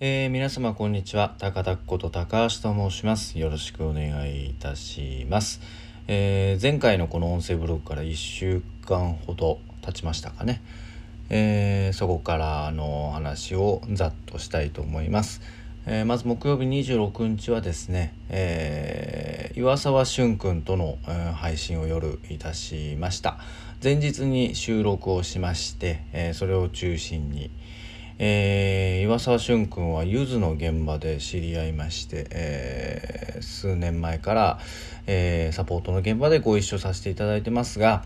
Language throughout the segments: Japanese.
えー、皆様こんにちは。高田こと高橋と申します。よろしくお願いいたします、えー、前回のこの音声ブログから1週間ほど経ちましたかね、えー、そこからの話をざっとしたいと思います、え、まず木曜日26日はですね、えー、岩沢俊君との、配信を夜いたしました。前日に収録をしまして、え、それを中心に、えー、岩沢俊君はゆずの現場で知り合いまして、えー、数年前から、えー、サポートの現場でご一緒させていただいてますが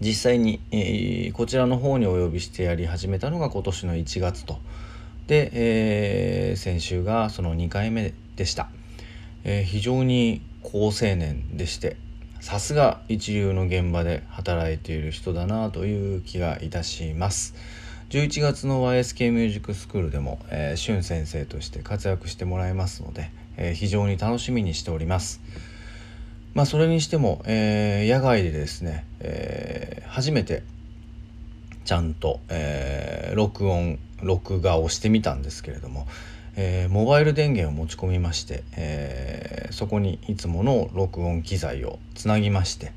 実際に、えー、こちらの方にお呼びしてやり始めたのが今年の1月と。で、えー、先週がその2回目でした、えー、非常に好青年でしてさすが一流の現場で働いている人だなという気がいたします。11月の YSK ミュージックスクールでも、えー、しゅん先生として活躍してもらえますので、えー、非常に楽しみにしております。まあそれにしても、えー、野外でですね、えー、初めてちゃんと、えー、録音録画をしてみたんですけれども、えー、モバイル電源を持ち込みまして、えー、そこにいつもの録音機材をつなぎまして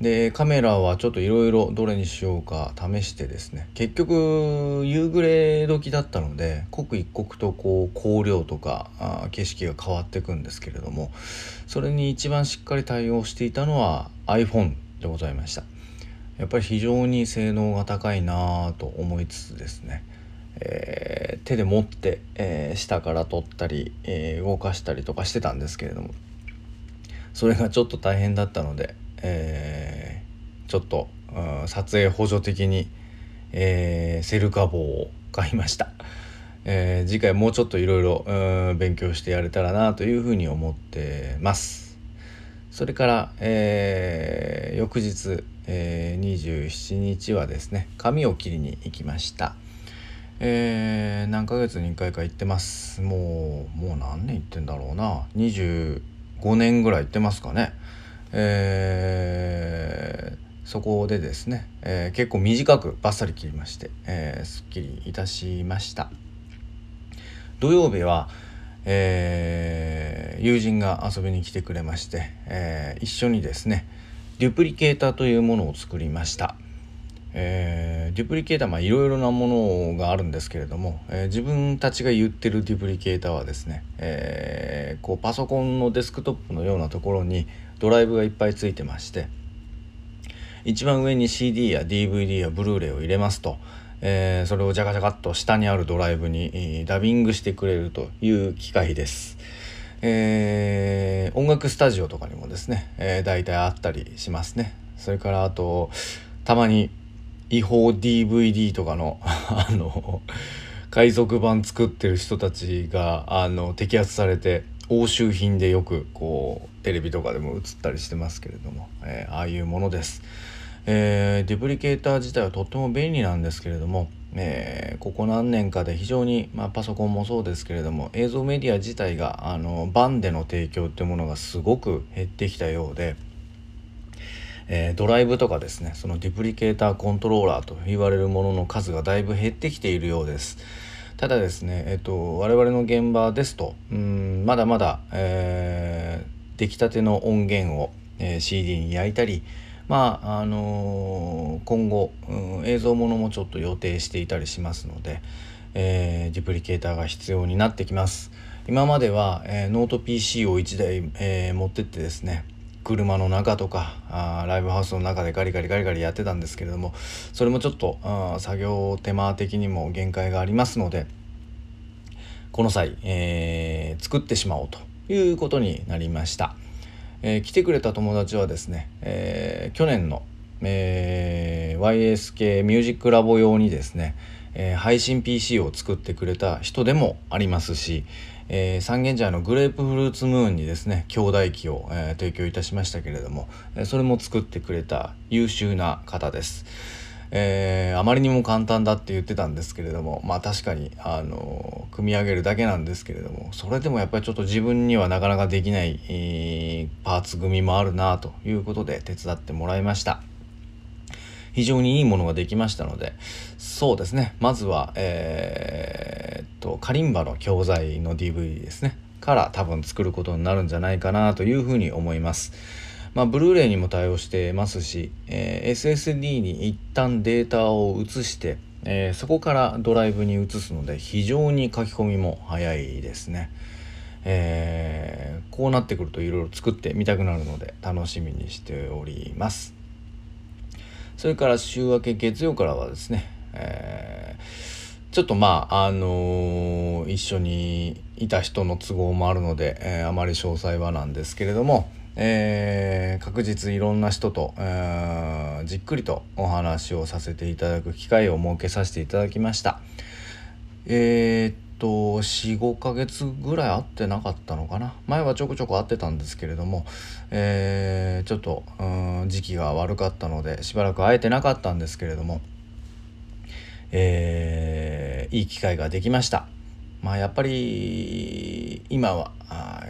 でカメラはちょっといろいろどれにしようか試してですね。結局夕暮れ時だったので刻一刻とこう光量とかあ景色が変わっていくんですけれどもそれに一番しっかり対応していたのは iPhone でございました。やっぱり非常に性能が高いなと思いつつですね。えー、手で持って、えー、下から取ったり、えー、動かしたりとかしてたんですけれどもそれがちょっと大変だったので、えちょっと、うん、撮影補助的に、えセルカ棒を買いました、え次回もうちょっといろいろ勉強してやれたらなというふうに思ってます。それから、え翌日、え27日はですね髪を切りに行きました。えー、何ヶ月に1回か行ってます。もうもう何年行ってんだろうな。25年ぐらい行ってますかね。えー、そこでですね、えー、結構短くバッサリ切りまして、えー、すっきりいたしました。土曜日は、えー、友人が遊びに来てくれまして、えー、一緒にですねデュプリケーターというものを作りました。えー、デュプリケーターまあいろいろなものがあるんですけれども、えー、自分たちが言ってるデュプリケーターはですね、えー、こうパソコンのデスクトップのようなところにドライブがいっぱいついてまして一番上に CD や DVD やブルーレイを入れますと、えそれをジャカジャカっと下にあるドライブにダビングしてくれるという機械です。え音楽スタジオとかにもですね、えー、大体あったりしますね。それからあとたまに違法 DVD とかの あの海賊版作ってる人たちがあの摘発されて押収品でよくこうテレビとかでも映ったりしてますけれども、えー、ああいうものです、えー、デュプリケーター自体はとっても便利なんですけれども、えー、ここ何年かで非常に、まあ、パソコンもそうですけれども映像メディア自体があのバンでの提供ってものがすごく減ってきたようでえー、ドライブとかですねそのデュプリケーターコントローラーと言われるものの数がだいぶ減ってきているようです。ただですね、えっと、我々の現場ですとうんまだまだ、えー、出来たての音源を、えー、CD に焼いたりまああのー、今後、うん、映像ものもちょっと予定していたりしますので、えー、デュプリケーターが必要になってきます。今までは、えー、ノート PC を1台、えー、持ってってですね車の中とかあライブハウスの中でガリガリガリガリやってたんですけれどもそれもちょっと作業手間的にも限界がありますのでこの際、えー、作ってしまおうということになりました、えー、来てくれた友達はですね、えー、去年の、え YSK ミュージックラボ用にですね、え配信 PC を作ってくれた人でもありますし、えー、三軒茶屋のグレープフルーツムーンにですね兄弟機を、えー、提供いたしましたけれども、え、それも作ってくれた優秀な方です。えー、あまりにも簡単だって言ってたんですけれどもまあ確かに、あの組み上げるだけなんですけれどもそれでもやっぱりちょっと自分にはなかなかできない、えー、パーツ組みもあるなということで手伝ってもらいました。非常にいいものができましたのでそうですねまずは、えーとカリンバの教材の DVD ですねから多分作ることになるんじゃないかなというふうに思います。まあ、ブルーレイにも対応してますし、えー、SSD に一旦データを移して、えー、そこからドライブに移すので非常に書き込みも早いですね。えー、こうなってくるといろいろ作ってみたくなるので楽しみにしております。それから週明け月曜からはですね、えー、ちょっとまああのー、一緒にいた人の都合もあるので、えー、あまり詳細はなんですけれども、えー、確実いろんな人と、えー、じっくりとお話をさせていただく機会を設けさせていただきました。えー、っと45ヶ月ぐらい会ってなかったのかな前はちょこちょこ会ってたんですけれども、えー、ちょっとうん時期が悪かったのでしばらく会えてなかったんですけれども、えー、いい機会ができました。まあやっぱり今は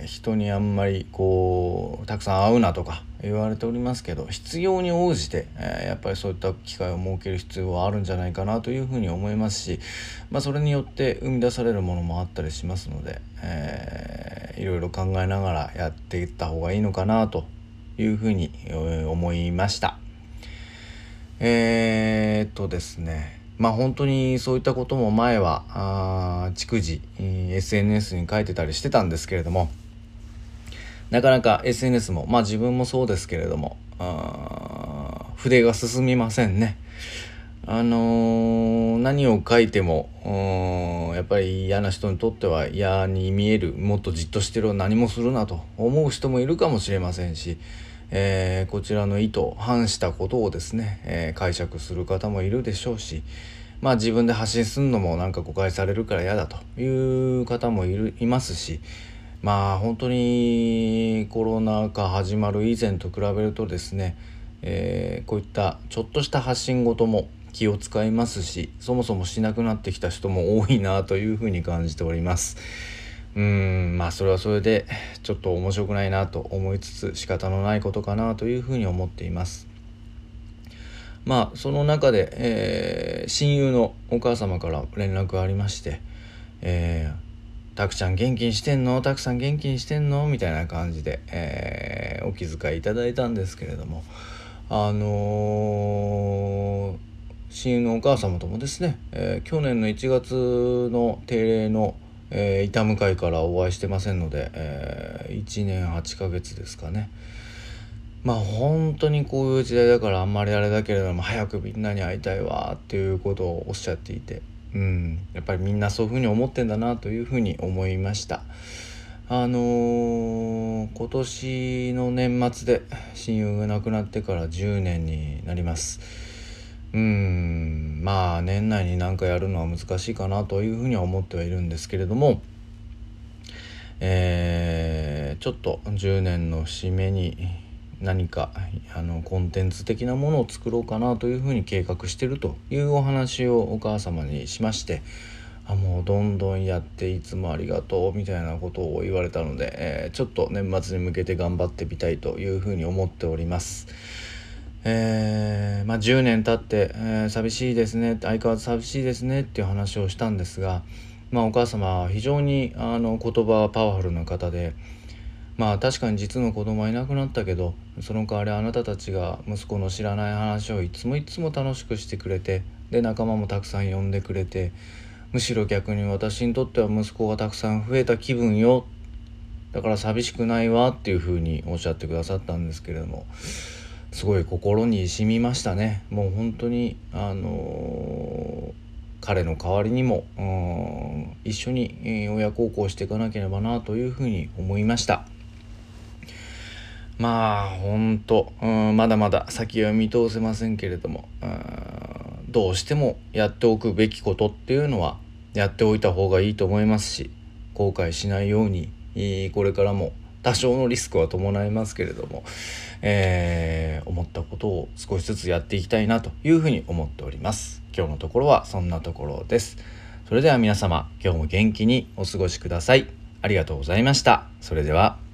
人にあんまりこうたくさん会うなとか言われておりますけど必要に応じて、え、やっぱりそういった機会を設ける必要はあるんじゃないかなというふうに思いますし、まあ、それによって生み出されるものもあったりしますので、えー、いろいろ考えながらやっていった方がいいのかなというふうに思いました。えー、っとですねまあ本当にそういったことも前はあ逐次 SNS に書いてたりしてたんですけれどもなかなか SNS もまあ自分もそうですけれどもあ筆が進みませんね。あのー、何を書いてもやっぱり嫌な人にとっては嫌に見えるもっとじっとしてる何もするなと思う人もいるかもしれませんしえー、こちらの意図反したことをですね、えー、解釈する方もいるでしょうしまあ自分で発信するのもなんか誤解されるから嫌だという方もいるいますしまあ本当にコロナ禍始まる以前と比べるとですね、えー、こういったちょっとした発信ごとも気を使いますしそもそもしなくなってきた人も多いなというふうに感じております。うんまあそれはそれでちょっと面白くないなと思いつつ仕方のないことかなというふうに思っています。まあその中で、えー、親友のお母様から連絡がありまして「えー、たくちゃん元気にしてんの？たくさん元気にしてんの?」みたいな感じで、えー、お気遣いいただいたんですけれどもあの、親友のお母様ともですね、え去年の1月の定例の「えー、板向かいからお会いしてませんので、えー、1年8ヶ月ですかね。まあ本当にこういう時代だからあんまりあれだけれども早くみんなに会いたいわっていうことをおっしゃっていてうんやっぱりみんなそういうふうに思ってんだなというふうに思いました。あのー、今年の年末で親友が亡くなってから10年になります。うんまあ年内に何かやるのは難しいかなというふうには思ってはいるんですけれども、えー、ちょっと10年の節目に何かあのコンテンツ的なものを作ろうかなというふうに計画してるというお話をお母様にしましてあもうどんどんやっていつもありがとうみたいなことを言われたので、えー、ちょっと年末に向けて頑張ってみたいというふうに思っております。えー、まあ、10年経って、えー、寂しいですね相変わらず寂しいですねっていう話をしたんですが、まあ、お母様は非常にあの言葉はパワフルな方でまあ確かに実の子供はいなくなったけどその代わりあなたたちが息子の知らない話をいつもいつも楽しくしてくれてで仲間もたくさん呼んでくれてむしろ逆に私にとっては息子がたくさん増えた気分よ。だから寂しくないわっていうふうにおっしゃってくださったんですけれどもすごい心に染みましたね。もう本当にあのー、彼の代わりにも一緒に親孝行していかなければなというふうに思いました。まあ本当うんまだまだ先は見通せませんけれどもどうしてもやっておくべきことっていうのはやっておいた方がいいと思いますし後悔しないようにこれからも多少のリスクは伴いますけれども、えー、思ったことを少しずつやっていきたいなというふうに思っております。今日のところはそんなところです。それでは皆様今日も元気にお過ごしください。ありがとうございました。それでは。